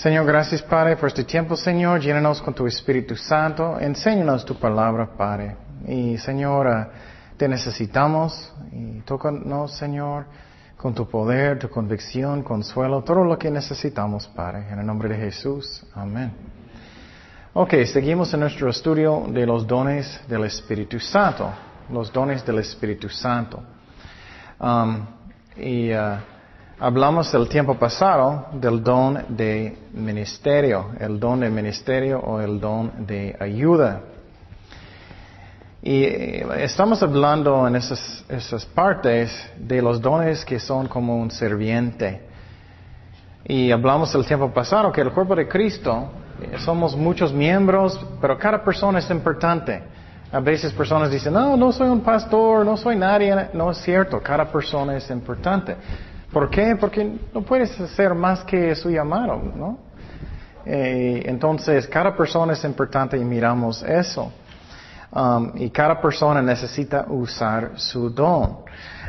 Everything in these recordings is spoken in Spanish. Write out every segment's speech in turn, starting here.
Señor, gracias Padre por este tiempo, Señor. Llénanos con tu Espíritu Santo. Enséñanos tu palabra, Padre. Y Señor, ah, te necesitamos y tócanos, Señor, con tu poder, tu convicción, consuelo, todo lo que necesitamos, Padre. En el nombre de Jesús. Amén. Ok, seguimos en nuestro estudio de los dones del Espíritu Santo. Los dones del Espíritu Santo. Um, y ah, hablamos el tiempo pasado del don de ministerio, el don de ministerio o el don de ayuda. Y eh, estamos hablando en esas, partes de los dones que son como un serviente. Y hablamos el tiempo pasado que el cuerpo de Cristo eh, somos muchos miembros, pero cada persona es importante. A veces personas dicen, no, no soy un pastor, no soy nadie. No es cierto, cada persona es importante. ¿Por qué? Porque no puedes hacer más que su llamado, ¿no? Eh, entonces, cada persona es importante y miramos eso. Um, y cada persona necesita usar su don.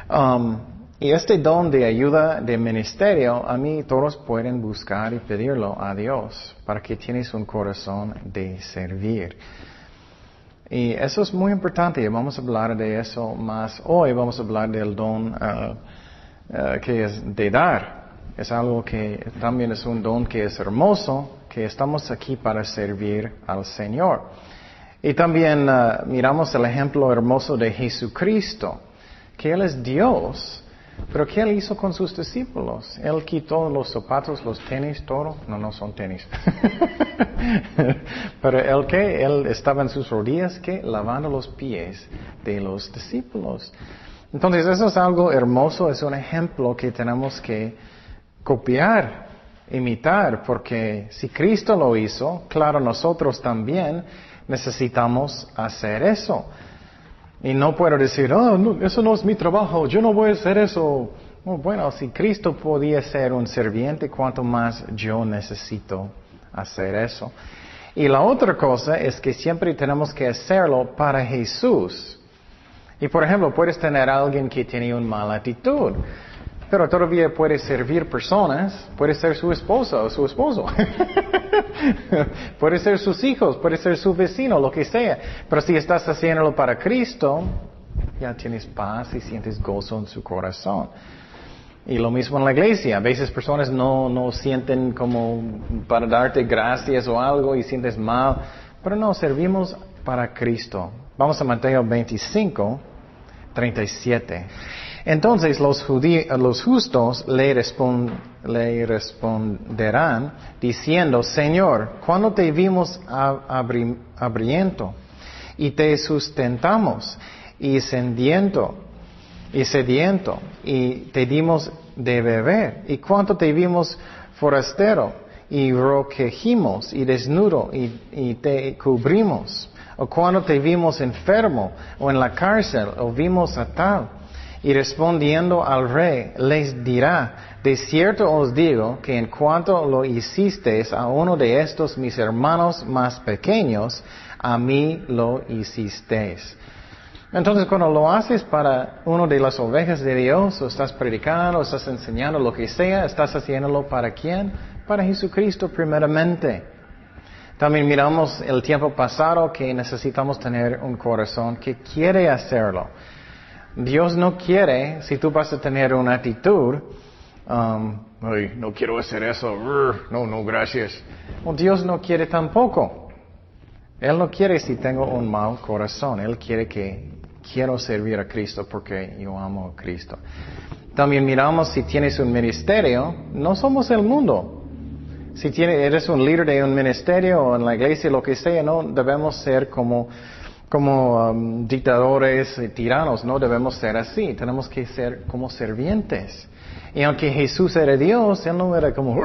Um, y este don de ayuda de ministerio, a mí todos pueden buscar y pedirlo a Dios para que tienes un corazón de servir. Y eso es muy importante, vamos a hablar de eso más hoy, vamos a hablar del don uh, uh, que es de dar. Es algo que también es un don que es hermoso, que estamos aquí para servir al Señor. Y también uh, miramos el ejemplo hermoso de Jesucristo, que Él es Dios, pero ¿qué Él hizo con sus discípulos? Él quitó los zapatos, los tenis, todo. No, no son tenis. pero Él que Él estaba en sus rodillas, que lavando los pies de los discípulos. Entonces eso es algo hermoso, es un ejemplo que tenemos que copiar, imitar, porque si Cristo lo hizo, claro, nosotros también necesitamos hacer eso. Y no puedo decir, oh, eso no es mi trabajo, yo no voy a hacer eso. Oh, bueno, si Cristo podía ser un serviente, ¿cuánto más yo necesito hacer eso? Y la otra cosa es que siempre tenemos que hacerlo para Jesús. Y por ejemplo, puedes tener a alguien que tiene una mala actitud, pero todavía puede servir personas, puede ser su esposa o su esposo, puede ser sus hijos, puede ser su vecino, lo que sea. Pero si estás haciéndolo para Cristo, ya tienes paz y sientes gozo en su corazón. Y lo mismo en la iglesia. A veces personas no, no sienten como para darte gracias o algo y sientes mal. Pero no, servimos para Cristo. Vamos a Mateo 25, 37. Entonces los, los justos le, responderán diciendo, Señor, ¿cuándo te vimos abriendo y te sustentamos y sediento y sediento y te dimos de beber? ¿Y cuánto te vimos forastero y roquejimos y desnudo y te cubrimos? ¿O cuando te vimos enfermo o en la cárcel o vimos a tal? Y respondiendo al rey, les dirá, de cierto os digo que en cuanto lo hicisteis a uno de estos mis hermanos más pequeños, a mí lo hicisteis. Entonces, cuando lo haces para uno de las ovejas de Dios, o estás predicando, o estás enseñando, lo que sea, estás haciéndolo para quién? Para Jesucristo primeramente. También miramos el tiempo pasado que necesitamos tener un corazón que quiere hacerlo. Dios no quiere, si tú vas a tener una actitud, um, no quiero hacer eso, no, no, gracias. Dios no quiere tampoco. Él no quiere si tengo un mal corazón. Él quiere que quiero servir a Cristo porque yo amo a Cristo. También miramos si tienes un ministerio, no somos el mundo. Si tienes, eres un líder de un ministerio o en la iglesia, lo que sea, no debemos ser como como um, dictadores y tiranos, no debemos ser así, tenemos que ser como servientes. Y aunque Jesús era Dios, Él no era como,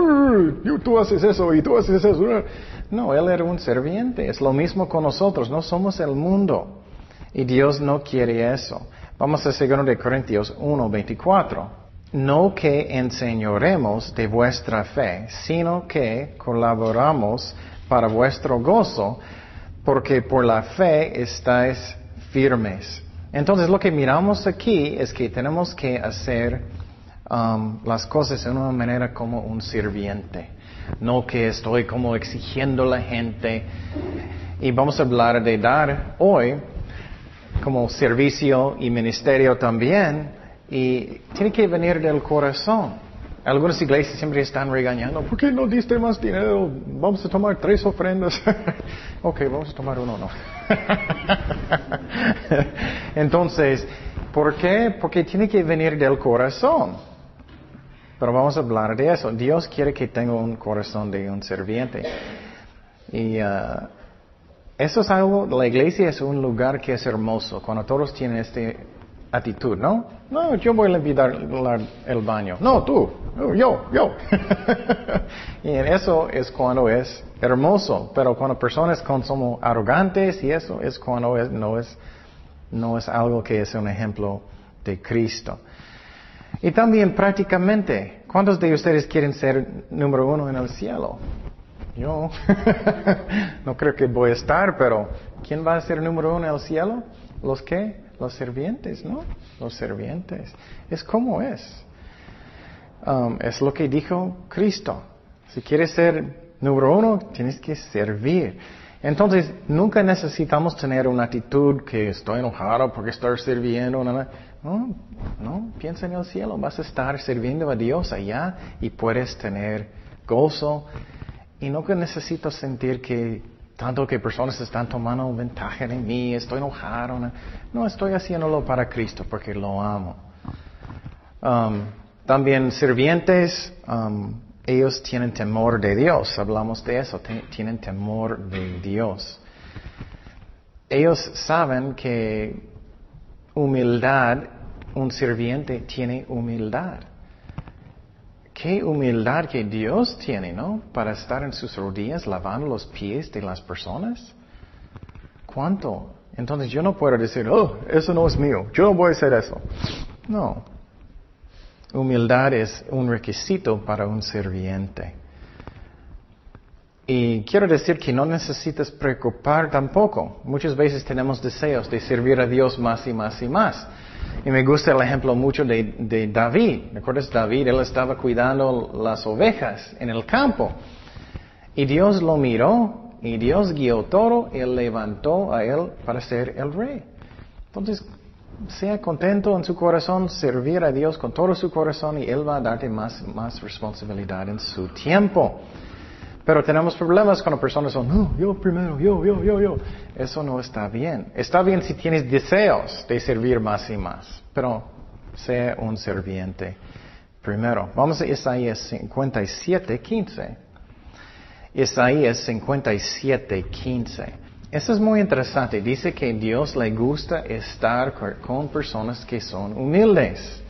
tú haces eso y tú haces eso. No, Él era un serviente. Es lo mismo con nosotros, no somos el mundo. Y Dios no quiere eso. Vamos a 2 de Corintios 1, 24. No que enseñoremos de vuestra fe, sino que colaboramos para vuestro gozo, porque por la fe estáis firmes. Entonces lo que miramos aquí es que tenemos que hacer um, las cosas de una manera como un sirviente. no que estoy como exigiendo a la gente. Y vamos a hablar de dar hoy como servicio y ministerio también. Y tiene que venir del corazón. Algunas iglesias siempre están regañando, ¿por qué no diste más dinero? Vamos a tomar tres ofrendas. ok, vamos a tomar uno, no. Entonces, ¿por qué? Porque tiene que venir del corazón. Pero vamos a hablar de eso. Dios quiere que tenga un corazón de un serviente. Y uh, eso es algo, la iglesia es un lugar que es hermoso, cuando todos tienen este actitud, ¿no? No, yo voy a limpiar el baño. No, tú, yo, yo. y en eso es cuando es hermoso, pero cuando personas son somos arrogantes y eso es cuando no, es, no es algo que es un ejemplo de Cristo. Y también prácticamente, ¿cuántos de ustedes quieren ser número uno en el cielo? Yo no creo que voy a estar, pero ¿quién va a ser número uno en el cielo? ¿Los qué? Los servientes, ¿no? Los servientes. Es como es. Um, es lo que dijo Cristo. Si quieres ser número uno, tienes que servir. Entonces, nunca necesitamos tener una actitud que estoy enojado porque estoy sirviendo. No, no, no, piensa en el cielo. Vas a estar sirviendo a Dios allá y puedes tener gozo. Y nunca necesito sentir que tanto que personas están tomando ventaja de mí, estoy enojado. No, estoy haciéndolo para Cristo porque lo amo. Um, también sirvientes, um, ellos tienen temor de Dios. Hablamos de eso, tienen temor de Dios. Ellos saben que humildad, un sirviente tiene humildad. Qué humildad que Dios tiene, ¿no? Para estar en sus rodillas lavando los pies de las personas. ¿Cuánto? Entonces yo no puedo decir, oh, eso no es mío, yo no voy a hacer eso. No. Humildad es un requisito para un serviente. Y quiero decir que no necesitas preocupar tampoco. Muchas veces tenemos deseos de servir a Dios más y más y más. Y me gusta el ejemplo mucho de, David. ¿Recuerdas David? Él estaba cuidando las ovejas en el campo. Y Dios lo miró y Dios guió todo y levantó a él para ser el rey. Entonces, sea contento en su corazón, servir a Dios con todo su corazón y Él va a darte más, más responsabilidad en su tiempo. Pero tenemos problemas cuando personas son, no, yo primero, yo, yo, yo, yo. Eso no está bien. Está bien si tienes deseos de servir más y más, pero sea un serviente primero. Vamos a Isaías 57, 15. Isaías 57, 15. Eso es muy interesante. Dice que Dios le gusta estar con personas que son humildes.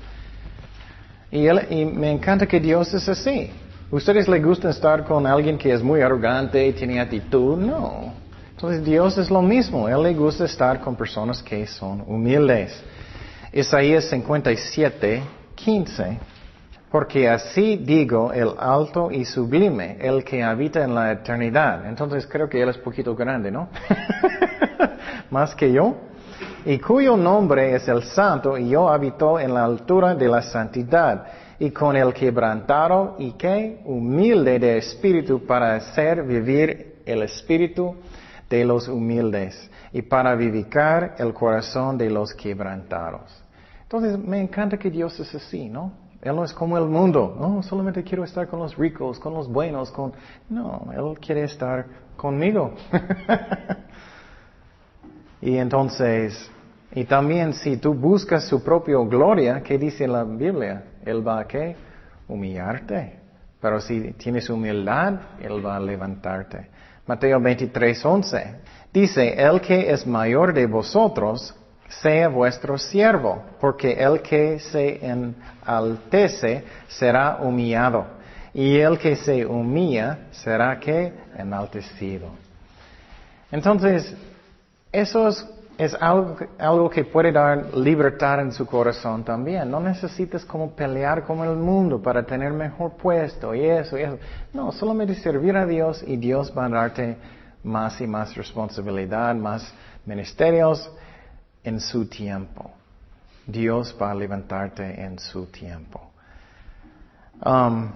Y, y me encanta que Dios es así. ¿Ustedes les gusta estar con alguien que es muy arrogante y tiene actitud? No. Entonces Dios es lo mismo. Él le gusta estar con personas que son humildes. Isaías 57, 15. Porque así digo el alto y sublime, el que habita en la eternidad. Entonces creo que él es poquito grande, ¿no? Más que yo. Y cuyo nombre es el santo y yo habito en la altura de la santidad y con el quebrantado y que humilde de espíritu para hacer vivir el espíritu de los humildes y para vivificar el corazón de los quebrantados. Entonces me encanta que Dios es así, ¿no? Él no es como el mundo, no, solamente quiero estar con los ricos, con los buenos, con... No, Él quiere estar conmigo. y entonces, y también si tú buscas su propia gloria, ¿qué dice la Biblia? Él va a qué? Humillarte. Pero si tienes humildad, Él va a levantarte. Mateo 23, 11. Dice, el que es mayor de vosotros, sea vuestro siervo, porque el que se enaltece será humillado, y el que se humilla será que enaltecido. Entonces, eso es es algo, algo, que puede dar libertad en su corazón también. No necesitas como pelear con el mundo para tener mejor puesto y eso y eso. No, solamente servir a Dios y Dios va a darte más y más responsabilidad, más ministerios en su tiempo. Dios va a levantarte en su tiempo. Um,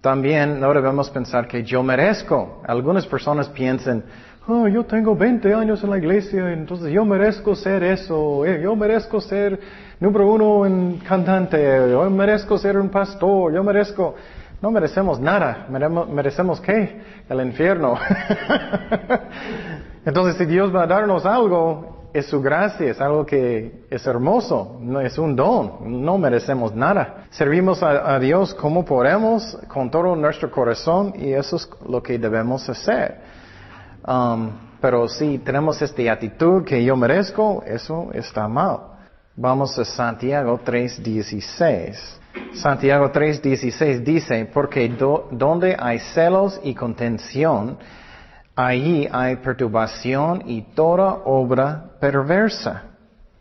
También no debemos pensar que yo merezco. Algunas personas piensan, oh, yo tengo 20 años en la iglesia, entonces yo merezco ser eso, eh, yo merezco ser número uno en cantante, yo merezco ser un pastor, yo merezco... No merecemos nada, merecemos qué? El infierno. entonces si Dios va a darnos algo, es su gracia, es algo que es hermoso, no es un don, no merecemos nada. Servimos a, Dios como podemos, con todo nuestro corazón, y eso es lo que debemos hacer. Um, pero si tenemos esta actitud que yo merezco, eso está mal. Vamos a Santiago 3.16. Santiago 3.16 dice, porque donde hay celos y contención, Allí hay perturbación y toda obra perversa.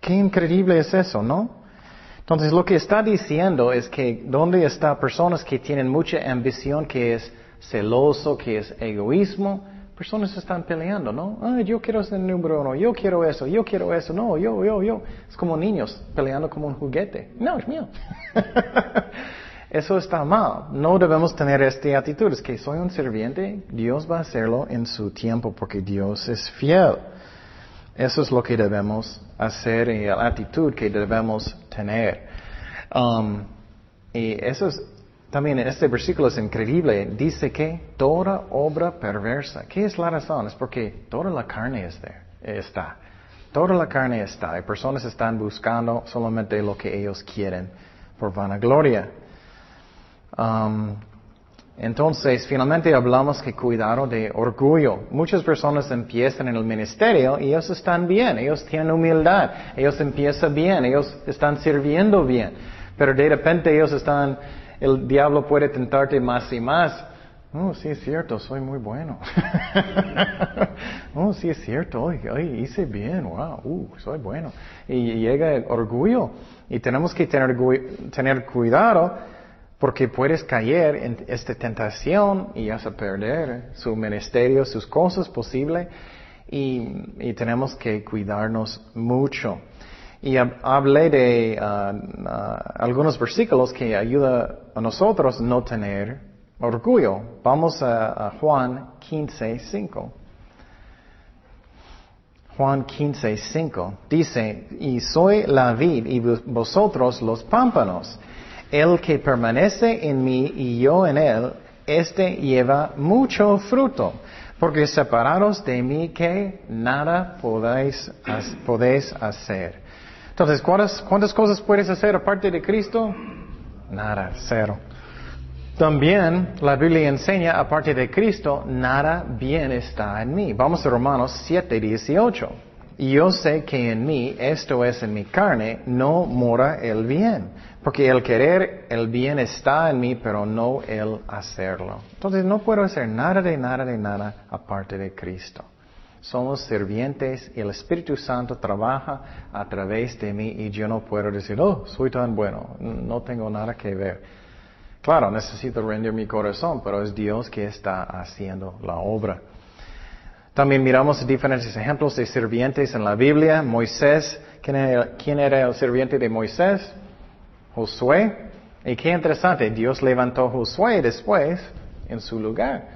Qué increíble es eso, ¿no? Entonces lo que está diciendo es que donde está personas que tienen mucha ambición, que es celoso, que es egoísmo, personas están peleando, ¿no? Ah, yo quiero ser el número uno, yo quiero eso, yo quiero eso, no, yo, yo, yo. Es como niños peleando como un juguete. No, es mío. Eso está mal. No debemos tener esta actitud. Es que soy un serviente, Dios va a hacerlo en su tiempo porque Dios es fiel. Eso es lo que debemos hacer y la actitud que debemos tener. Um, y eso es, también este versículo es increíble. Dice que toda obra perversa. ¿Qué es la razón? Es porque toda la carne está. Toda la carne está. Hay personas que están buscando solamente lo que ellos quieren por vanagloria. Um, entonces, finalmente hablamos que cuidado de orgullo. Muchas personas empiezan en el ministerio y ellos están bien, ellos tienen humildad, ellos empiezan bien, ellos están sirviendo bien. Pero de repente ellos están, el diablo puede tentarte más y más. Oh, sí es cierto, soy muy bueno. oh, sí es cierto, hoy, hice bien, wow, uh, soy bueno. Y llega el orgullo. Y tenemos que tener, tener cuidado porque puedes caer en esta tentación y vas a perder su ministerio, sus cosas posibles, y, tenemos que cuidarnos mucho. Y hablé de uh, uh, algunos versículos que ayudan a nosotros no tener orgullo. Vamos a, a Juan 15, 5. Juan 15, 5 dice, y soy la vid y vosotros los pámpanos. El que permanece en mí y yo en él, este lleva mucho fruto, porque separados de mí que nada podéis hacer. Entonces, ¿cuántas, ¿cuántas cosas puedes hacer aparte de Cristo? Nada, cero. También la Biblia enseña, aparte de Cristo, nada bien está en mí. Vamos a Romanos 7, 18. Y yo sé que en mí, esto es en mi carne, no mora el bien. Porque el querer el bien está en mí, pero no el hacerlo. Entonces no puedo hacer nada de nada de nada aparte de Cristo. Somos sirvientes y el Espíritu Santo trabaja a través de mí y yo no puedo decir, oh, soy tan bueno, no tengo nada que ver. Claro, necesito rendir mi corazón, pero es Dios que está haciendo la obra. También miramos diferentes ejemplos de sirvientes en la Biblia. Moisés, ¿quién era, el sirviente de Moisés? Josué. Y qué interesante, Dios levantó Josué después en su lugar.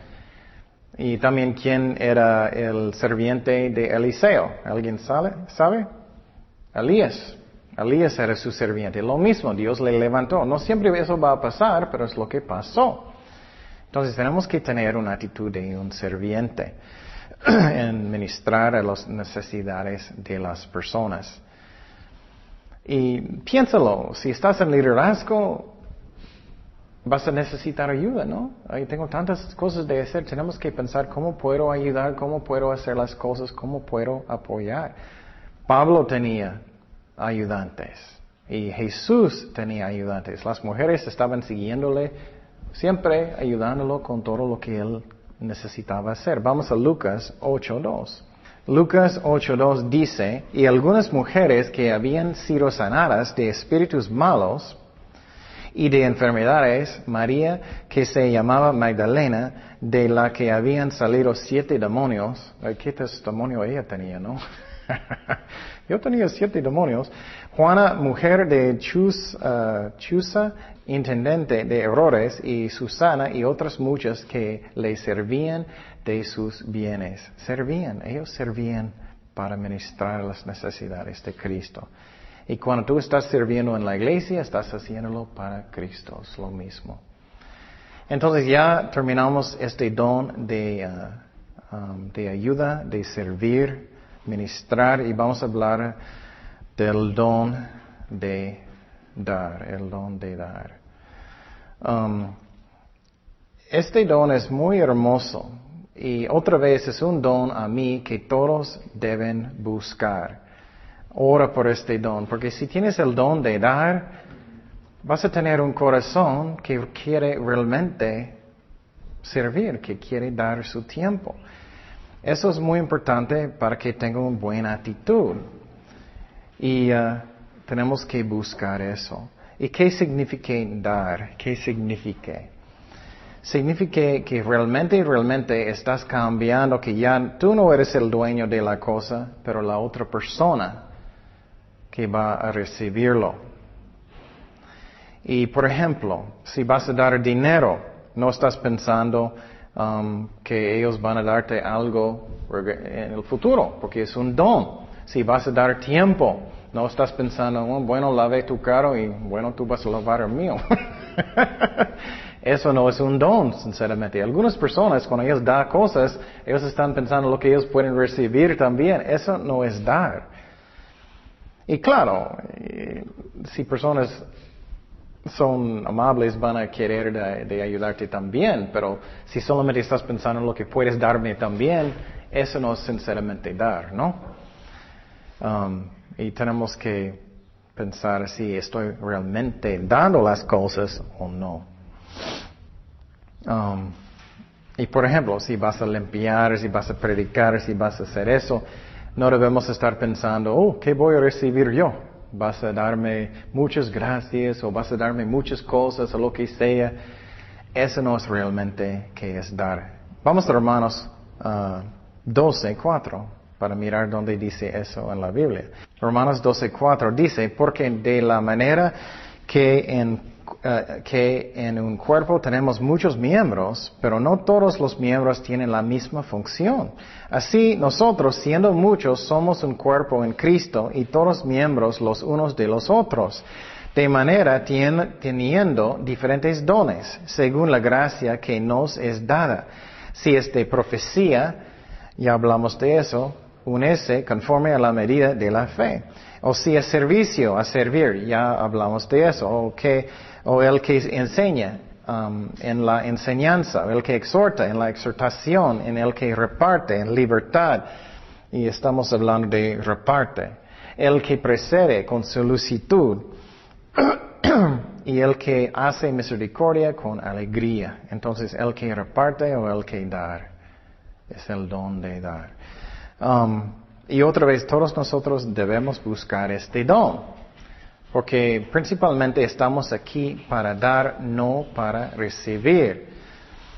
Y también quién era el sirviente de Eliseo. ¿Alguien sabe? ¿Sabe? Elías. Elías era su sirviente. Lo mismo, Dios le levantó. No siempre eso va a pasar, pero es lo que pasó. Entonces tenemos que tener una actitud de un sirviente. en ministrar a las necesidades de las personas. Y piénsalo, si estás en liderazgo, vas a necesitar ayuda, ¿no? Ahí tengo tantas cosas de hacer, tenemos que pensar cómo puedo ayudar, cómo puedo hacer las cosas, cómo puedo apoyar. Pablo tenía ayudantes y Jesús tenía ayudantes. Las mujeres estaban siguiéndole, siempre ayudándolo con todo lo que él necesitaba hacer. Vamos a Lucas 8.2. Lucas 8.2 dice, y algunas mujeres que habían sido sanadas de espíritus malos y de enfermedades, María, que se llamaba Magdalena, de la que habían salido siete demonios, ¿qué testimonio ella tenía, no? Yo tenía siete demonios. Juana, mujer de Chus, uh, Chusa, intendente de errores, y Susana y otras muchas que le servían de sus bienes. Servían, ellos servían para ministrar las necesidades de Cristo. Y cuando tú estás sirviendo en la iglesia, estás haciéndolo para Cristo, es lo mismo. Entonces ya terminamos este don de, uh, um, ayuda, de servir, ministrar y vamos a hablar del don de dar, el don de dar. Um, este don es muy hermoso y otra vez es un don a mí que todos deben buscar. Ora por este don, porque si tienes el don de dar, vas a tener un corazón que quiere realmente servir, que quiere dar su tiempo. Eso es muy importante para que tenga una buena actitud. Y uh, tenemos que buscar eso. ¿Y qué significa dar? ¿Qué significa? Significa que realmente, realmente estás cambiando, que ya tú no eres el dueño de la cosa, pero la otra persona que va a recibirlo. Y por ejemplo, si vas a dar dinero, no estás pensando, Um, que ellos van a darte algo en el futuro, porque es un don. Si vas a dar tiempo, no estás pensando, oh, bueno, lave tu carro y bueno, tú vas a lavar el mío. Eso no es un don, sinceramente. Algunas personas, cuando ellos dan cosas, ellos están pensando lo que ellos pueden recibir también. Eso no es dar. Y claro, si personas son amables, van a querer de, ayudarte también, pero si solamente estás pensando en lo que puedes darme también, eso no es sinceramente dar, ¿no? Um, y tenemos que pensar si estoy realmente dando las cosas o no. Um, y por ejemplo, si vas a limpiar, si vas a predicar, si vas a hacer eso, no debemos estar pensando, oh, ¿qué voy a recibir yo? vas a darme muchas gracias o vas a darme muchas cosas o lo que sea. Eso no es realmente que es dar. Vamos a Romanos 12, ah, 4 para mirar dónde dice eso en la Biblia. Romanos 12, 4 dice, porque de la manera que en eh, que en un cuerpo tenemos muchos miembros, pero no todos los miembros tienen la misma función. Así nosotros, siendo muchos, somos un cuerpo en Cristo y todos miembros los unos de los otros. De manera teniendo diferentes dones, según la gracia que nos es dada. Si es de profecía, ya hablamos de eso, unese conforme a la medida de la fe. O si es servicio, a servir, ya hablamos de eso. O el que enseña um, en la enseñanza, el que exhorta en la exhortación, en el que reparte en libertad. Y estamos hablando de reparte. El que precede con solicitud y el que hace misericordia con alegría. Entonces, el que reparte o el que dar. Es el don de dar. Um, y otra vez, todos nosotros debemos buscar este don. Porque principalmente estamos aquí para dar, no para recibir.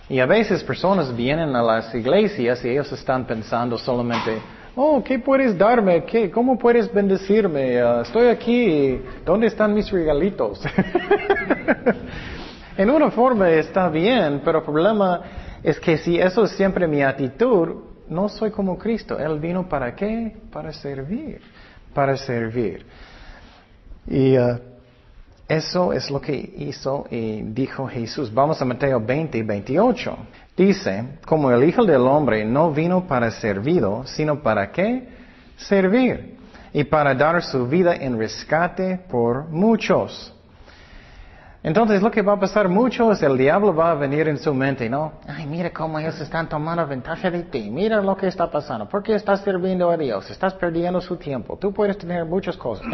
Y a veces personas vienen a las iglesias y ellos están pensando solamente, oh, ¿qué puedes darme? ¿Qué? ¿Cómo puedes bendecirme? Uh, estoy aquí, ¿dónde están mis regalitos? en una forma está bien, pero el problema es que si eso es siempre mi actitud, no soy como Cristo. Él vino para qué? Para servir, para servir. Y uh, eso es lo que hizo y dijo Jesús. Vamos a Mateo 20, 28. Dice, como el Hijo del Hombre no vino para servido, sino para qué? Servir. Y para dar su vida en rescate por muchos. Entonces lo que va a pasar mucho es el diablo va a venir en su mente, ¿no? Ay, mira cómo ellos están tomando ventaja de ti, mira lo que está pasando, ¿por qué estás sirviendo a Dios? Estás perdiendo su tiempo, tú puedes tener muchas cosas,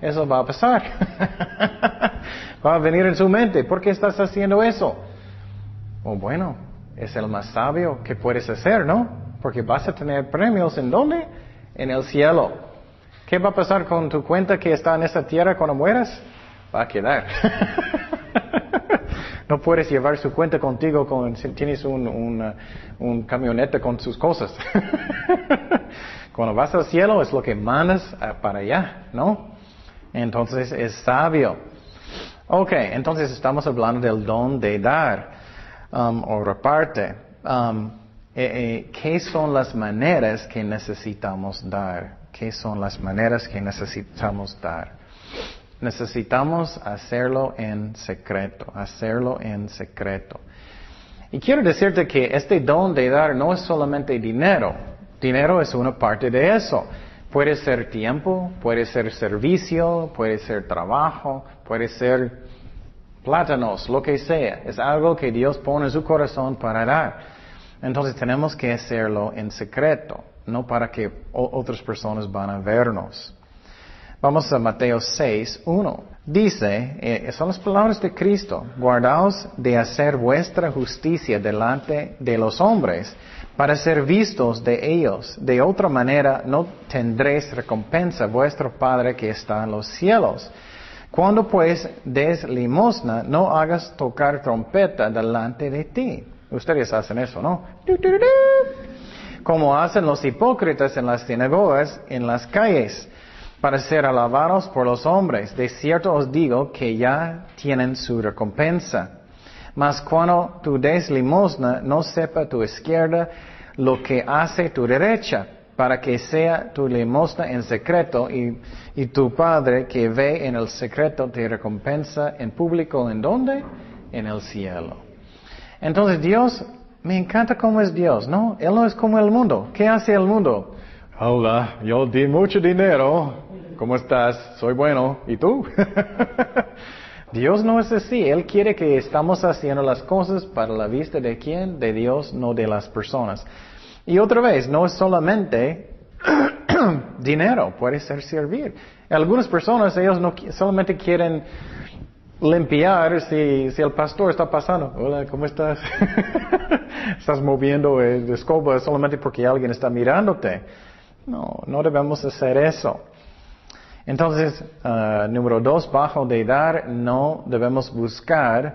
eso va a pasar. va a venir en su mente, ¿por qué estás haciendo eso? O bueno, es el más sabio que puedes hacer, ¿no? Porque vas a tener premios en dónde? En el cielo. ¿Qué va a pasar con tu cuenta que está en esta tierra cuando mueras? Va a quedar. No puedes llevar su cuenta contigo con, si tienes un, un, camioneta con sus cosas. Cuando vas al cielo es lo que mandas ah, para allá, ¿no? Entonces es sabio. Ok, entonces estamos hablando del don de dar um, o reparte. Um, eh, eh, ¿Qué son las maneras que necesitamos dar? ¿Qué son las maneras que necesitamos dar? Necesitamos hacerlo en secreto, hacerlo en secreto. Y quiero decirte que este don de dar no es solamente dinero. Dinero es una parte de eso. Puede ser tiempo, puede ser servicio, puede ser trabajo, puede ser plátanos, lo que sea. Es algo que Dios pone en su corazón para dar. Entonces tenemos que hacerlo en secreto, no para que otras personas van a vernos. Vamos a Mateo 6, 1. Dice, eh, son las palabras de Cristo, guardaos de hacer vuestra justicia delante de los hombres para ser vistos de ellos. De otra manera no tendréis recompensa vuestro Padre que está en los cielos. Cuando pues des limosna, no hagas tocar trompeta delante de ti. Ustedes hacen eso, ¿no? Como hacen los hipócritas en las sinagogas, en las calles, para ser alabados por los hombres. De cierto os digo que ya tienen su recompensa. Mas cuando tú des limosna, no sepa tu izquierda lo que hace tu derecha, para que sea tu limosna en secreto y, y tu Padre que ve en el secreto te recompensa en público. ¿En dónde? En el cielo. Entonces Dios, me encanta cómo es Dios, ¿no? Él no es como el mundo. ¿Qué hace el mundo? Hola, yo di mucho dinero. ¿Cómo estás? Soy bueno. ¿Y tú? Dios no es así. Él quiere que estamos haciendo las cosas para la vista de quién? De Dios, no de las personas. Y otra vez, no es solamente dinero, puede ser servir. Algunas personas, ellos no solamente quieren limpiar si, si el pastor está pasando. Hola, ¿cómo estás? estás moviendo el escoba solamente porque alguien está mirándote. No, no debemos hacer eso. Entonces, uh, número dos, bajo de dar, no debemos buscar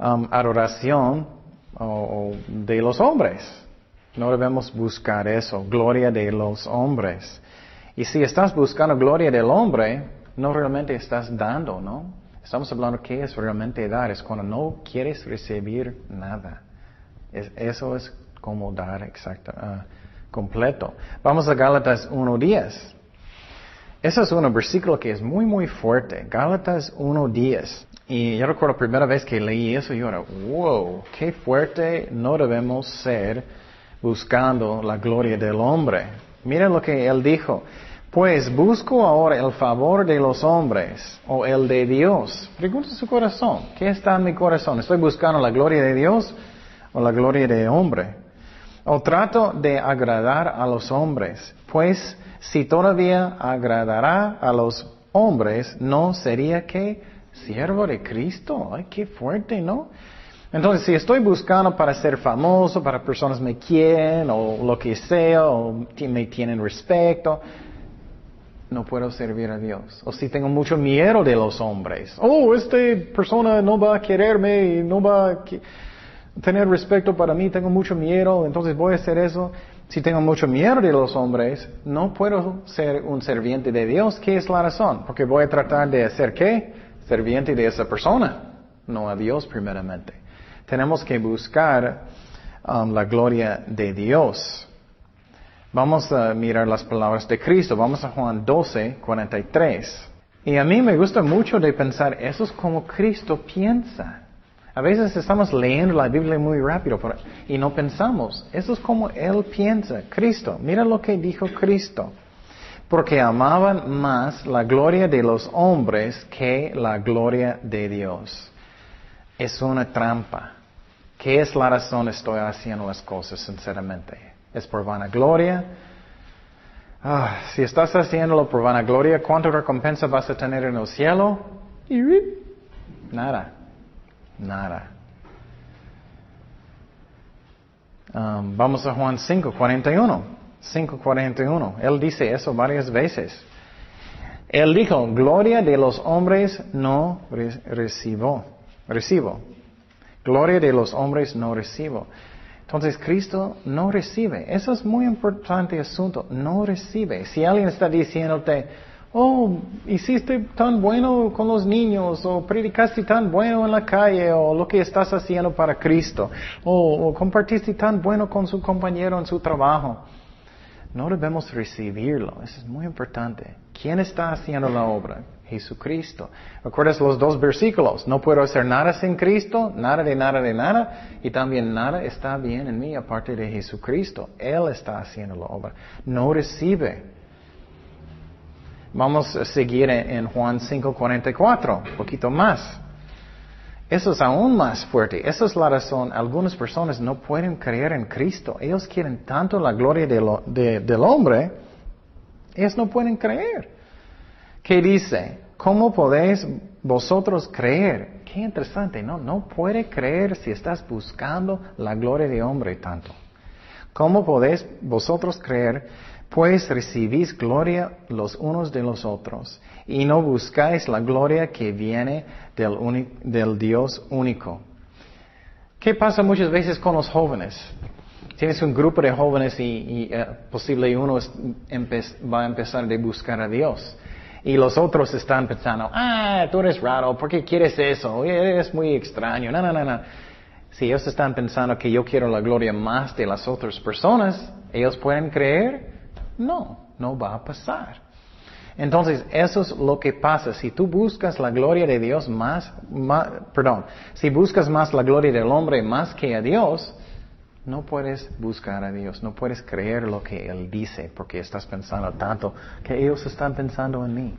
um, adoración de los hombres. No debemos buscar eso, gloria de los hombres. Y si estás buscando gloria del hombre, no realmente estás dando, ¿no? Estamos hablando qué es realmente dar, es cuando no quieres recibir nada. eso es como dar exacto, uh, completo. Vamos a Gálatas 1.10. Ese es un versículo que es muy, muy fuerte. Gálatas 1.10. Y yo recuerdo la primera vez que leí eso, yo era, wow, qué fuerte no debemos ser buscando la gloria del hombre. Miren lo que él dijo. Pues busco ahora el favor de los hombres o el de Dios. Pregunta su corazón. ¿Qué está en mi corazón? ¿Estoy buscando la gloria de Dios o la gloria de hombre? O trato de agradar a los hombres. Pues si todavía agradará a los hombres, ¿no sería que siervo de Cristo? Ay, qué fuerte, ¿no? Entonces, si estoy buscando para ser famoso, para personas me quieren o lo que sea, o me tienen respeto, no puedo servir a Dios. O si tengo mucho miedo de los hombres. Oh, esta persona no va a quererme no va a tener respeto para mí, tengo mucho miedo, entonces voy a hacer eso. Si tengo mucho miedo de los hombres, no puedo ser un serviente de Dios. ¿Qué es la razón? Porque voy a tratar de ser qué? Serviente de esa persona, no a Dios primeramente. Tenemos que buscar um, la gloria de Dios. Vamos a mirar las palabras de Cristo. Vamos a Juan 12, 43. Y a mí me gusta mucho de pensar, eso es como Cristo piensa. A veces estamos leyendo la Biblia muy rápido y no pensamos. Eso es como Él piensa. Cristo, mira lo que dijo Cristo. Porque amaban más la gloria de los hombres que la gloria de Dios. Es una trampa. ¿Qué es la razón estoy haciendo las cosas sinceramente? ¿Es por vanagloria? Ah, si estás haciéndolo por vanagloria, ¿cuánta recompensa vas a tener en el cielo? Nada. Nada. Um, vamos a Juan 5, 41. 5, 41. Él dice eso varias veces. Él dijo, gloria de los hombres no recibo. Recibo. Gloria de los hombres no recibo. Entonces Cristo no recibe. Eso es muy importante asunto. No recibe. Si alguien está diciéndote, oh, hiciste tan bueno con los niños, o predicaste tan bueno en la calle, o lo que estás haciendo para Cristo, o, compartiste tan bueno con su compañero en su trabajo. No debemos recibirlo. Eso es muy importante. ¿Quién está haciendo la obra? Jesucristo. ¿Recuerdas los dos versículos? No puedo hacer nada sin Cristo, nada de nada de nada, y también nada está bien en mí aparte de Jesucristo. Él está haciendo la obra. No recibe. Vamos a seguir en Juan 5:44, un poquito más. Eso es aún más fuerte. Esa es la razón. Algunas personas no pueden creer en Cristo. Ellos quieren tanto la gloria del hombre, ellos no pueden creer. ¿Qué dice? ¿Cómo podéis vosotros creer? Qué interesante, ¿no? No puede creer si estás buscando la gloria de hombre tanto. ¿Cómo podéis vosotros creer? Pues recibís gloria los unos de los otros y no buscáis la gloria que viene del, Dios único. ¿Qué pasa muchas veces con los jóvenes? Tienes un grupo de jóvenes y, eh, posible uno va a empezar a buscar a Dios. Y los otros están pensando, ah, tú eres raro, ¿por qué quieres eso? Eres muy extraño. No, no, no, no. Si ellos están pensando que yo quiero la gloria más de las otras personas, ¿ellos pueden creer? No, no va a pasar. Entonces, eso es lo que pasa. Si tú buscas la gloria de Dios más, más, perdón, si buscas más la gloria del hombre más que a Dios, no puedes buscar a Dios, no puedes creer lo que Él dice porque estás pensando tanto que ellos están pensando en mí.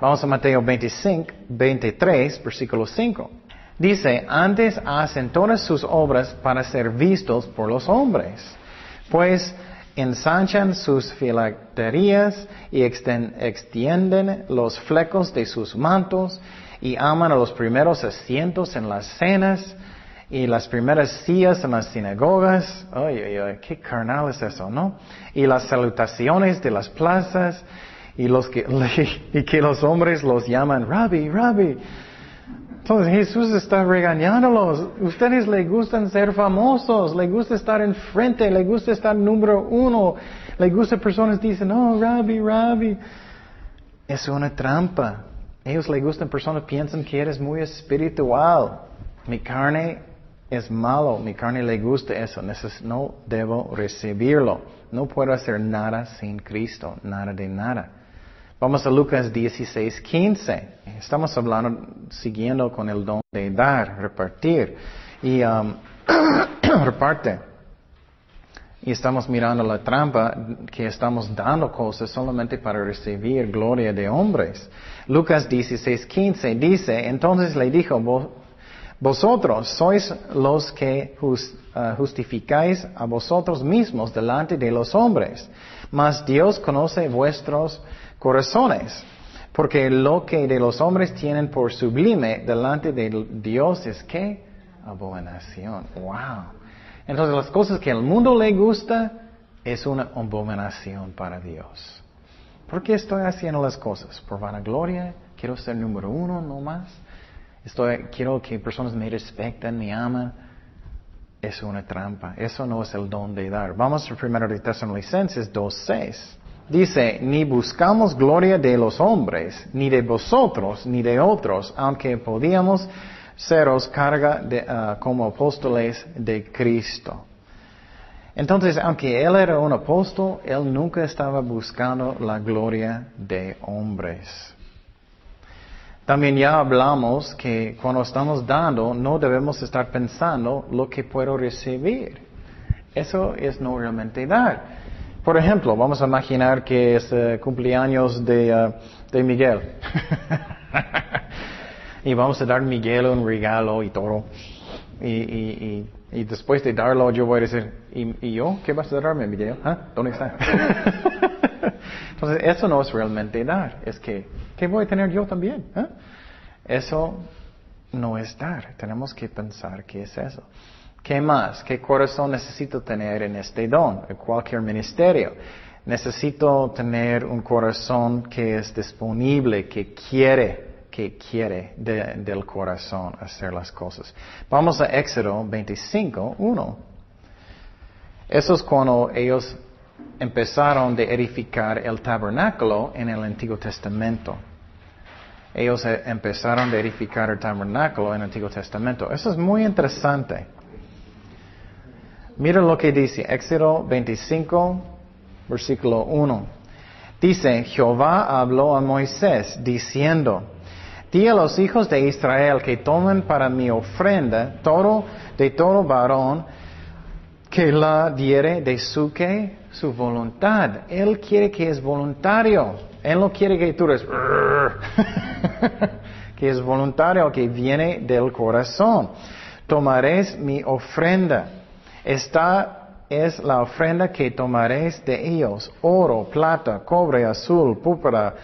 Vamos a Mateo 25, 23, versículo 5. Dice, antes hacen todas sus obras para ser vistos por los hombres, pues ensanchan sus filacterías y extienden los flecos de sus mantos y aman a los primeros asientos en las cenas y las primeras sillas en las sinagogas, ay, ay, ay, qué carnal es eso, ¿no? Y las salutaciones de las plazas y, los que, y que los hombres los llaman Rabbi, Rabbi. Entonces Jesús está regañándolos. Ustedes les gustan ser famosos, les gusta estar enfrente, les gusta estar número uno, les gusta personas dicen, oh, Rabbi, Rabbi. Es una trampa. Ellos les gustan personas piensan que eres muy espiritual. Mi carne es malo, mi carne le gusta eso, no debo recibirlo. No puedo hacer nada sin Cristo, nada de nada. Vamos a Lucas 16, 15. Estamos hablando, siguiendo con el don de dar, repartir. Y um, reparte. Y estamos mirando la trampa que estamos dando cosas solamente para recibir gloria de hombres. Lucas 16, 15 dice, entonces le dijo, vosotros sois los que uh, justificáis a vosotros mismos delante de los hombres, mas Dios conoce vuestros corazones, porque lo que de los hombres tienen por sublime delante de Dios es que abominación. Wow. Entonces las cosas que al mundo le gusta es una abominación para Dios. ¿Por qué estoy haciendo las cosas? ¿Por vanagloria? ¿Quiero ser número uno no más? Estoy, quiero que personas me respeten, me aman. Es una trampa. Eso no es el don de dar. Vamos a primero de Tesalonicenses 2.6. Dice, ni buscamos gloria de los hombres, ni de vosotros, ni de otros, aunque podíamos seros carga de, ah, como apóstoles de Cristo. Entonces, aunque él era un apóstol, él nunca estaba buscando la gloria de hombres. También ya hablamos que cuando estamos dando no debemos estar pensando lo que puedo recibir. Eso es no realmente dar. Por ejemplo, vamos a imaginar que es eh, cumpleaños de, eh, de Miguel. y vamos a dar a Miguel un regalo y todo. Y, y, y, después de darlo yo voy a decir, ¿y, yo? ¿Qué vas a darme, Miguel? ¿Ah? ¿Dónde está? Entonces, eso no es realmente dar. Es que, ¿qué voy a tener yo también? ¿Eh? Eso no es dar. Tenemos que pensar qué es eso. ¿Qué más? ¿Qué corazón necesito tener en este don? En cualquier ministerio. Necesito tener un corazón que es disponible, que quiere, que quiere del corazón hacer las cosas. Vamos a Éxodo 25, 1. Eso es cuando ellos empezaron de edificar el tabernáculo en el Antiguo Testamento. Ellos eh, empezaron de edificar el tabernáculo en el Antiguo Testamento. Eso es muy interesante. Mira lo que dice Éxodo 25, versículo 1. Dice, Jehová habló a Moisés diciendo, Di a los hijos de Israel que tomen para mi ofrenda todo de todo varón que la diere de su que su voluntad. Él quiere que es voluntario. Él no quiere que tú eres que es voluntario, que viene del corazón. Tomaréis mi ofrenda. Esta es la ofrenda que tomaréis de ellos. Oro, plata, cobre, azul, púrpura,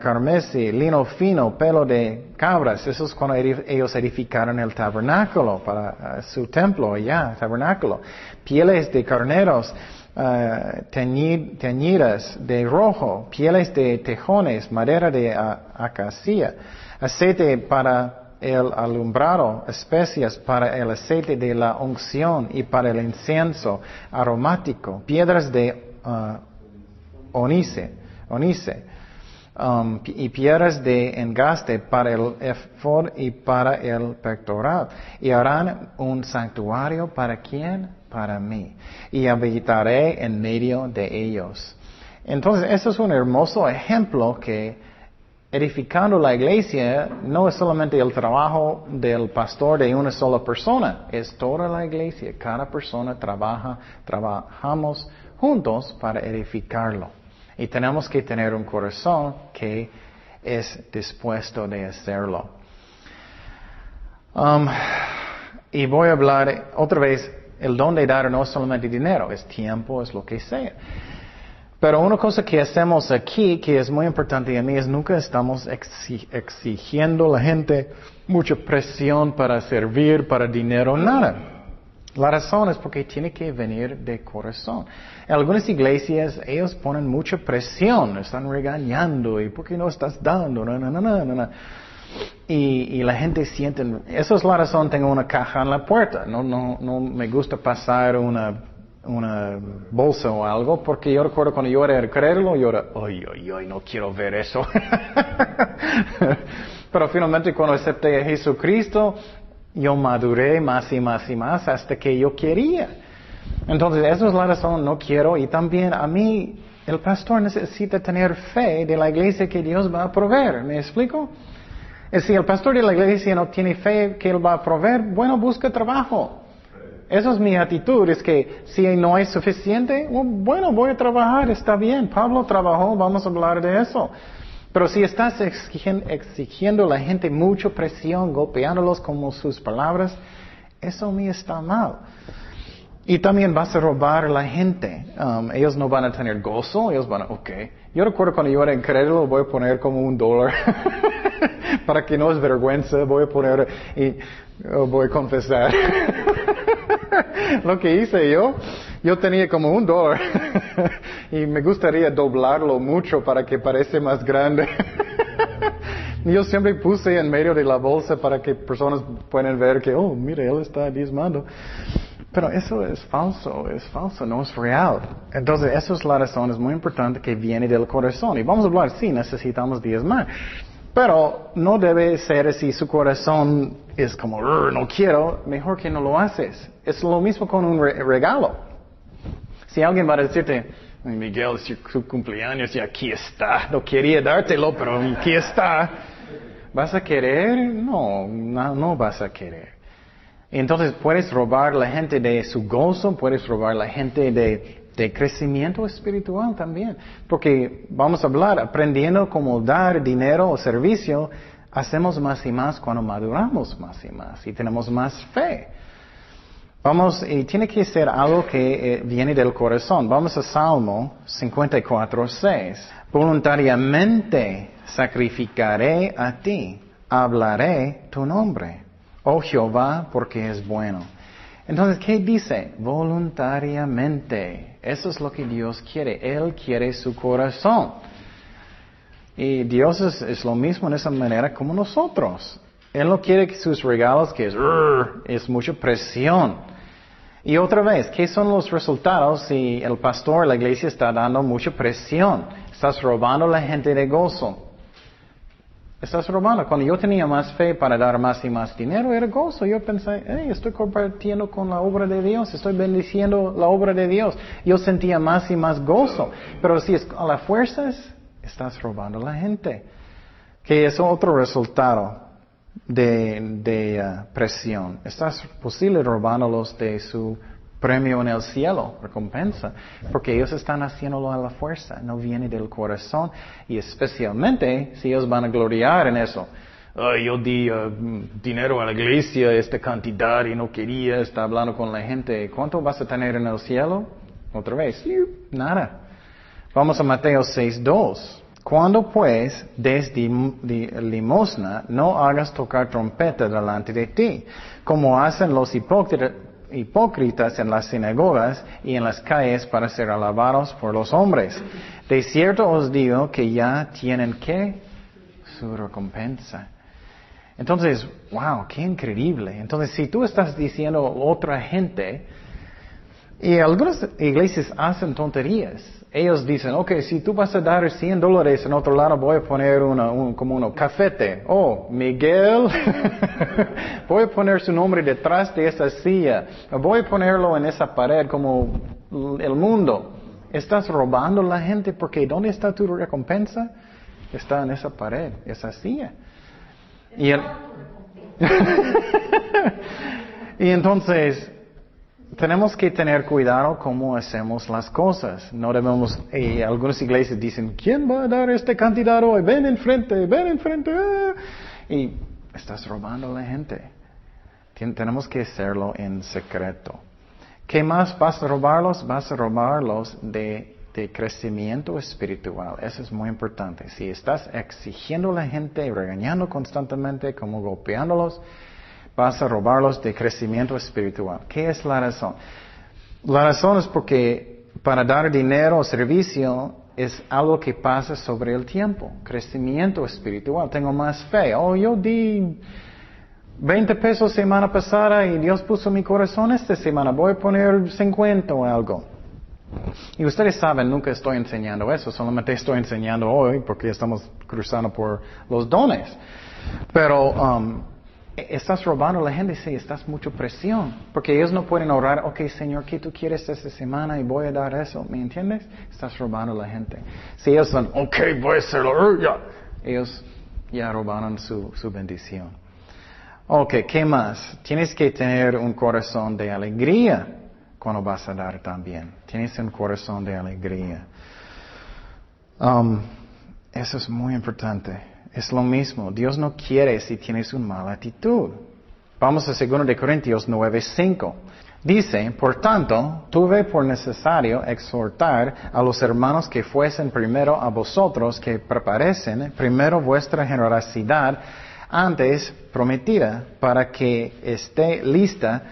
carmesí, lino fino, pelo de cabras. Eso es cuando ellos edificaron el tabernáculo para su templo allá, tabernáculo. Pieles de carneros, uh, teñidas de rojo, pieles de tejones, madera de acacia, aceite para el alumbrado, especias para el aceite de la unción y para el incienso aromático, piedras de uh, onice, onice Um, y piedras de engaste para el efod y para el pectoral. Y harán un santuario para quién? Para mí. Y habitaré en medio de ellos. Entonces, eso es un hermoso ejemplo que edificando la iglesia no es solamente el trabajo del pastor de una sola persona, es toda la iglesia. Cada persona trabaja, trabajamos juntos para edificarlo. Y tenemos que tener un corazón que es dispuesto de hacerlo. Um, y voy a hablar otra vez, el don de dar no es solamente dinero, es tiempo, es lo que sea. Pero una cosa que hacemos aquí, que es muy importante a mí, es nunca estamos exigiendo a la gente mucha presión para servir, para dinero, nada. La razón es porque tiene que venir de corazón. En algunas iglesias ellos ponen mucha presión, están regañando y ¿por qué no estás dando? y, y, la gente siente, esa es la razón, tengo una caja en la puerta. No, no, no me gusta pasar una, una bolsa o algo porque yo recuerdo cuando yo era creerlo, yo era, ay, ay, ay, no quiero ver eso. Pero finalmente cuando acepté a Jesucristo, yo maduré más y más y más hasta que yo quería. Entonces, eso es la razón, no quiero. Y también a mí, el pastor necesita tener fe de la iglesia que Dios va a proveer. ¿Me explico? Si el pastor de la iglesia no tiene fe que Él va a proveer, bueno, busca trabajo. Esa es mi actitud, es que si no hay suficiente, bueno, voy a trabajar, está bien. Pablo trabajó, vamos a hablar de eso. Pero si estás exigiendo, a la gente mucha presión, golpeándolos como sus palabras, eso me está mal. Y también vas a robar a la gente. Um, ellos no van a tener gozo, ellos van a, ok. Yo recuerdo cuando yo era incrédulo, voy a poner como un dólar. Para que no es vergüenza, voy a poner y oh, voy a confesar. Lo que hice yo, yo tenía como un dólar y me gustaría doblarlo mucho para que parezca más grande. yo siempre puse en medio de la bolsa para que personas puedan ver que, oh, mire, él está diezmando. Pero eso es falso, es falso, no es real. Entonces, eso es la razón, es muy importante que viene del corazón. Y vamos a hablar, sí, necesitamos diezmar. Pero no debe ser si su corazón es como, no quiero, mejor que no lo haces. Es lo mismo con un regalo. Si alguien va a decirte, Miguel, es tu cumpleaños y aquí está, no quería dártelo, pero aquí está. ¿Vas a querer? No, no, no vas a querer. Entonces puedes robar la gente de su gozo, puedes robar la gente de, de crecimiento espiritual también. Porque vamos a hablar, aprendiendo cómo dar dinero o servicio, hacemos más y más cuando maduramos más y más y tenemos más fe. Vamos, y tiene que ser algo que eh, viene del corazón. Vamos a Salmo 54, 6. Voluntariamente sacrificaré a ti, hablaré tu nombre. Oh Jehová, porque es bueno. Entonces, ¿qué dice? Voluntariamente. Eso es lo que Dios quiere. Él quiere su corazón. Y Dios es, lo mismo en esa manera como nosotros. Él no quiere que sus regalos, que es, es mucha presión. Y otra vez, ¿qué son los resultados si el pastor, la iglesia está dando mucha presión? Estás robando a la gente de gozo. Estás robando. Cuando yo tenía más fe para dar más y más dinero, era gozo. Yo pensé, hey, estoy compartiendo con la obra de Dios, estoy bendiciendo la obra de Dios. Yo sentía más y más gozo. Pero si es a las fuerzas, estás robando a la gente. Que es otro resultado de, uh, presión. Estás posible robándolos de su premio en el cielo, recompensa, porque ellos están haciéndolo a la fuerza, no viene del corazón y especialmente si ellos van a gloriar en eso. yo di uh, dinero a la iglesia, esta cantidad y no quería, está hablando con la gente. ¿Cuánto vas a tener en el cielo? Otra vez, nada. Vamos a Mateo 6.2. Cuando pues des limosna, no hagas tocar trompeta delante de ti, como hacen los hipócritas hipócritas en las sinagogas y en las calles para ser alabados por los hombres. De cierto os digo que ya tienen que su recompensa. Entonces, wow, qué increíble. Entonces, si tú estás diciendo otra gente, y algunas iglesias hacen tonterías, ellos dicen, ok, si tú vas a dar 100 dólares en otro lado, voy a poner una, un, como uno, cafete. Oh, Miguel, voy a poner su nombre detrás de esa silla. Voy a ponerlo en esa pared como el mundo. Estás robando a la gente porque ¿dónde está tu recompensa? Está en esa pared, esa silla. Y, y entonces, tenemos que tener cuidado cómo hacemos las cosas. No debemos, y algunas iglesias dicen, ¿quién va a dar esta cantidad hoy? Ven enfrente, ven enfrente. Y estás robando a la gente. tenemos que hacerlo en secreto. ¿Qué más vas a robarlos? Vas a robarlos de, de crecimiento espiritual. Eso es muy importante. Si estás exigiendo a la gente, regañando constantemente, como golpeándolos, vas a robarlos de crecimiento espiritual. ¿Qué es la razón? La razón es porque para dar dinero o servicio es algo que pasa sobre el tiempo. Crecimiento espiritual. Tengo más fe. Oh, yo di 20 pesos semana pasada y Dios puso mi corazón esta semana. Voy a poner 50 o algo. Y ustedes saben, nunca estoy enseñando eso, solamente estoy enseñando hoy porque estamos cruzando por los dones. Pero um, Estás robando a la gente, sí, estás mucho presión. Porque ellos no pueden orar, ok, Señor, ¿qué tú quieres esta semana? Y voy a dar eso. ¿Me entiendes? Estás robando a la gente. Si ellos son, ok, voy a hacerlo, ya. Ellos ya robaron su, su bendición. Ok, ¿qué más? Tienes que tener un corazón de alegría cuando vas a dar también. Tienes un corazón de alegría. Um, eso es muy importante. Es lo mismo. Dios no quiere si tienes una mala actitud. Vamos a 2 de Corintios 9:5. Dice, por tanto, tuve por necesario exhortar a los hermanos que fuesen primero a vosotros, que preparecen primero vuestra generosidad antes prometida, para que esté lista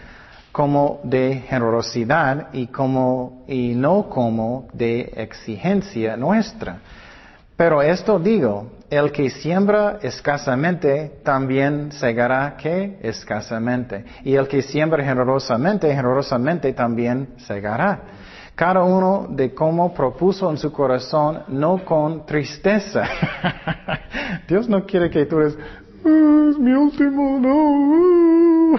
como de generosidad y como y no como de exigencia nuestra. Pero esto digo, el que siembra escasamente también segará que escasamente. Y el que siembra generosamente, generosamente también segará. Cada uno de cómo propuso en su corazón, no con tristeza. Dios no quiere que tú eres, ah, es mi último, no.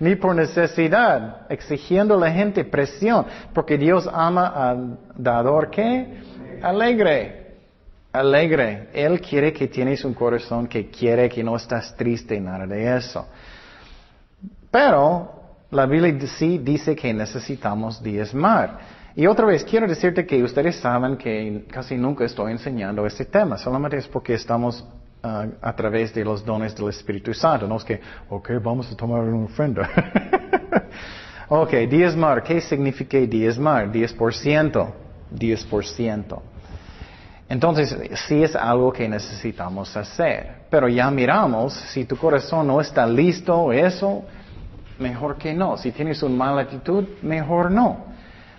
Ni por necesidad, exigiendo a la gente presión, porque Dios ama al dador que alegre alegre. Él quiere que tienes un corazón que quiere que no estás triste, nada de eso. Pero la Biblia sí dice que necesitamos diezmar. Y otra vez, quiero decirte que ustedes saben que casi nunca estoy enseñando este tema, solamente es porque estamos uh, a través de los dones del Espíritu Santo. No es que, ok, vamos a tomar una ofrenda. ok, diezmar, ¿qué significa diezmar? 10%. 10%. Entonces, sí es algo que necesitamos hacer. Pero ya miramos, si tu corazón no está listo, eso, mejor que no. Si tienes una mala actitud, mejor no.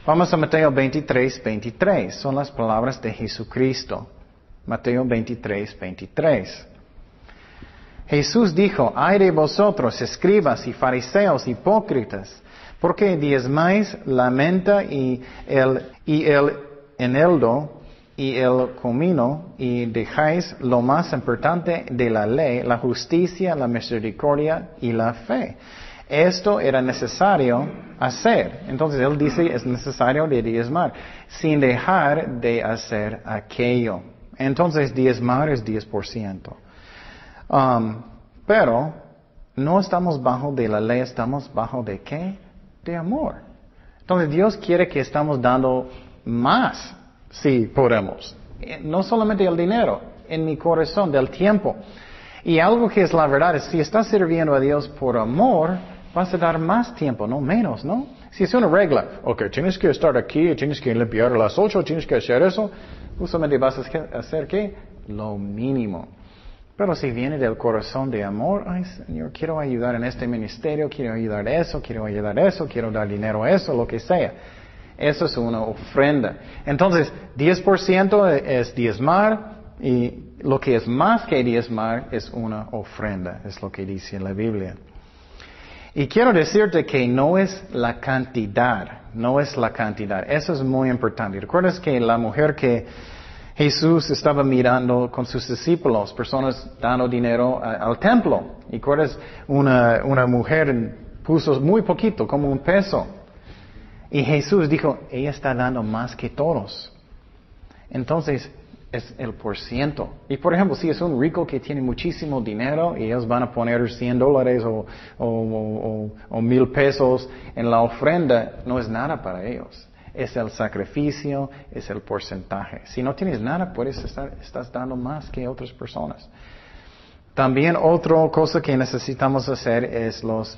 Vamos a Mateo 23, 23. Son las palabras de Jesucristo. Mateo 23, 23. Jesús dijo, ay de vosotros, escribas y fariseos hipócritas, porque diezmáis la menta y el, y el eneldo y el comino y dejáis lo más importante de la ley, la justicia, la misericordia y la fe. Esto era necesario hacer. Entonces él dice es necesario de diezmar, sin dejar de hacer aquello. Entonces diezmar es 10%. Um, pero no estamos bajo de la ley, estamos bajo de qué? De amor. Entonces Dios quiere que estamos dando más si podemos. Eh, no solamente el dinero, en mi corazón, del tiempo. Y algo que es la verdad es, si estás sirviendo a Dios por amor, vas a dar más tiempo, no menos, ¿no? Si es una regla, ok, tienes que estar aquí, tienes que limpiar a las ocho, tienes que hacer eso, justamente vas a hacer qué? Lo mínimo. Pero si viene del corazón de amor, ay Señor, quiero ayudar en este ministerio, quiero ayudar a eso, quiero ayudar a eso, quiero dar dinero a eso, lo que sea. Eso es una ofrenda. Entonces, 10% es diezmar y lo que es más que diezmar es una ofrenda, es lo que dice la Biblia. Y quiero decirte que no es la cantidad, no es la cantidad. Eso es muy importante. ¿Recuerdas que la mujer que Jesús estaba mirando con sus discípulos, personas dando dinero al templo. ¿Y recuerdas? Una, una mujer puso muy poquito, como un peso. Y Jesús dijo, ella está dando más que todos. Entonces, es el por ciento. Y por ejemplo, si es un rico que tiene muchísimo dinero y ellos van a poner 100 dólares o, o, mil pesos en la ofrenda, no es nada para ellos. Es el sacrificio, es el porcentaje. Si no tienes nada, puedes estar, estás dando más que otras personas. También otra cosa que necesitamos hacer es los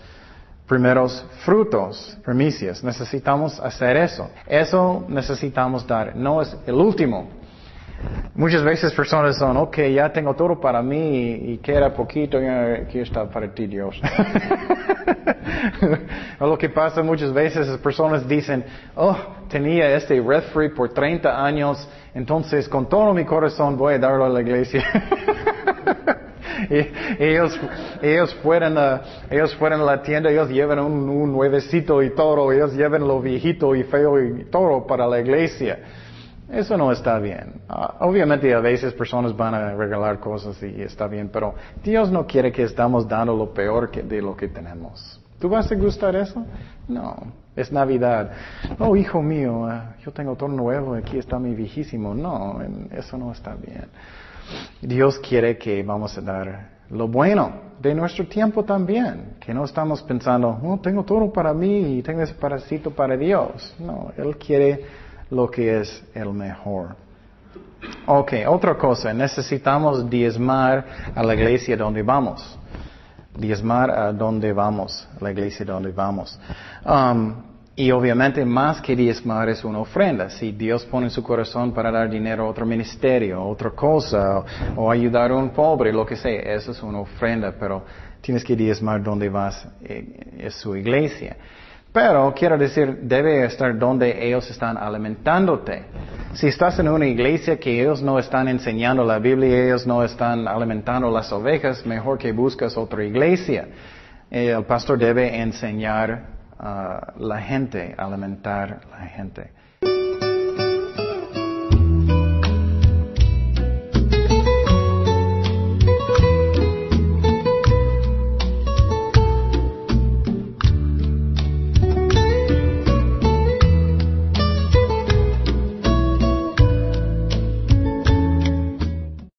primeros frutos, primicias. Necesitamos hacer eso. Eso necesitamos dar. No es el último. Muchas veces personas son, ok, ya tengo todo para mí y, queda poquito, y aquí está para ti Dios. lo que pasa muchas veces es personas dicen, oh, tenía este refree por 30 años, entonces con todo mi corazón voy a darlo a la iglesia. ellos, ellos fueron a, ellos fueron a la tienda, ellos llevan un, un nuevecito y todo, ellos llevan lo viejito y feo y todo para la iglesia. Eso no está bien. Ah, obviamente a veces personas van a regalar cosas y está bien, pero Dios no quiere que estamos dando lo peor de lo que tenemos. ¿Tú vas a gustar eso? No, es Navidad. Oh, hijo mío, ah, yo tengo todo nuevo, aquí está mi viejísimo. No, eso no está bien. Dios quiere que vamos a dar lo bueno de nuestro tiempo también, que no estamos pensando, oh, tengo todo para mí y tengo ese parasito para Dios. No, Él quiere lo que es el mejor. Ok, otra cosa, necesitamos diezmar a la iglesia donde vamos. Diezmar a donde vamos, la iglesia donde vamos. Um, y obviamente más que diezmar es una ofrenda. Si Dios pone en su corazón para dar dinero a otro ministerio, otra cosa, o, ayudar a un pobre, lo que sea, eso es una ofrenda, pero tienes que diezmar donde vas, eh, es su iglesia. Pero quiero decir, debe estar donde ellos están alimentándote. Si estás en una iglesia que ellos no están enseñando la Biblia, ellos no están alimentando las ovejas, mejor que buscas otra iglesia. El pastor debe enseñar a la gente, alimentar la gente.